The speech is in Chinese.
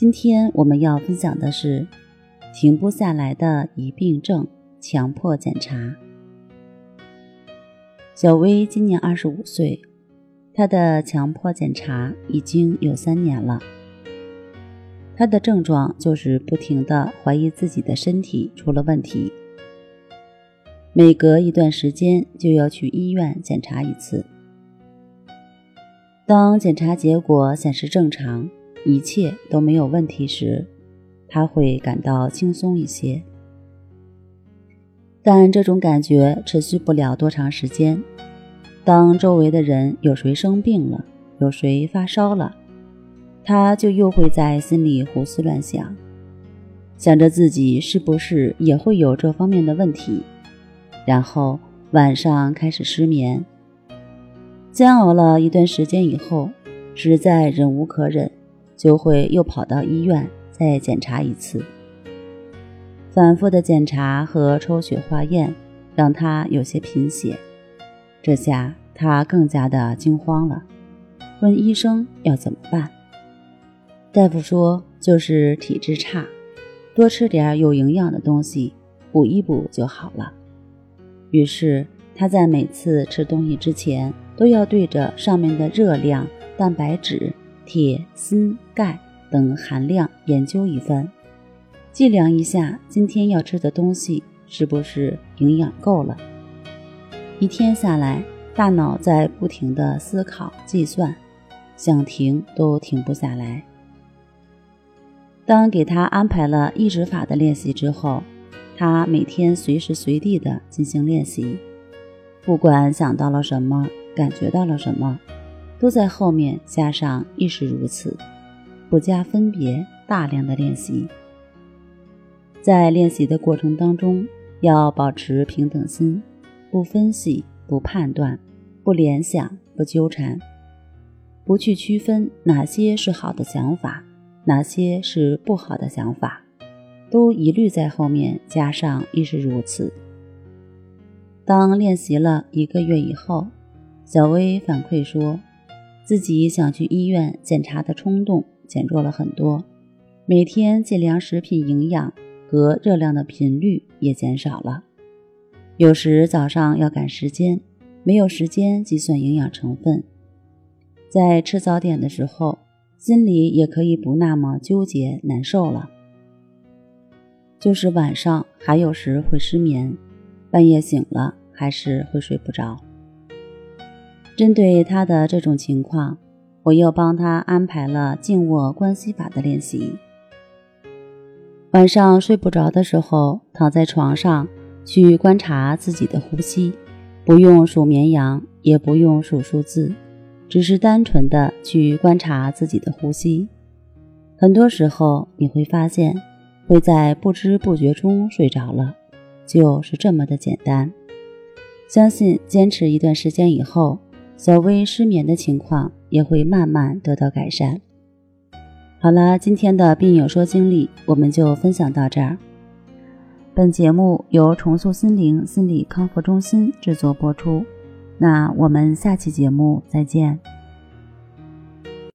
今天我们要分享的是停不下来的疑病症强迫检查。小薇今年二十五岁，她的强迫检查已经有三年了。她的症状就是不停的怀疑自己的身体出了问题，每隔一段时间就要去医院检查一次。当检查结果显示正常。一切都没有问题时，他会感到轻松一些。但这种感觉持续不了多长时间。当周围的人有谁生病了，有谁发烧了，他就又会在心里胡思乱想，想着自己是不是也会有这方面的问题，然后晚上开始失眠。煎熬了一段时间以后，实在忍无可忍。就会又跑到医院再检查一次，反复的检查和抽血化验让他有些贫血，这下他更加的惊慌了，问医生要怎么办。大夫说就是体质差，多吃点有营养的东西补一补就好了。于是他在每次吃东西之前都要对着上面的热量、蛋白质。铁、锌、钙等含量研究一番，计量一下今天要吃的东西是不是营养够了。一天下来，大脑在不停的思考计算，想停都停不下来。当给他安排了抑制法的练习之后，他每天随时随地的进行练习，不管想到了什么，感觉到了什么。都在后面加上亦是如此，不加分别，大量的练习。在练习的过程当中，要保持平等心，不分析，不判断，不联想，不纠缠，不去区分哪些是好的想法，哪些是不好的想法，都一律在后面加上亦是如此。当练习了一个月以后，小薇反馈说。自己想去医院检查的冲动减弱了很多，每天计量食品营养和热量的频率也减少了。有时早上要赶时间，没有时间计算营养成分，在吃早点的时候，心里也可以不那么纠结难受了。就是晚上还有时会失眠，半夜醒了还是会睡不着。针对他的这种情况，我又帮他安排了静卧观息法的练习。晚上睡不着的时候，躺在床上去观察自己的呼吸，不用数绵羊，也不用数数字，只是单纯的去观察自己的呼吸。很多时候你会发现，会在不知不觉中睡着了，就是这么的简单。相信坚持一段时间以后。小薇失眠的情况也会慢慢得到改善。好了，今天的病友说经历我们就分享到这儿。本节目由重塑心灵心理康复中心制作播出。那我们下期节目再见。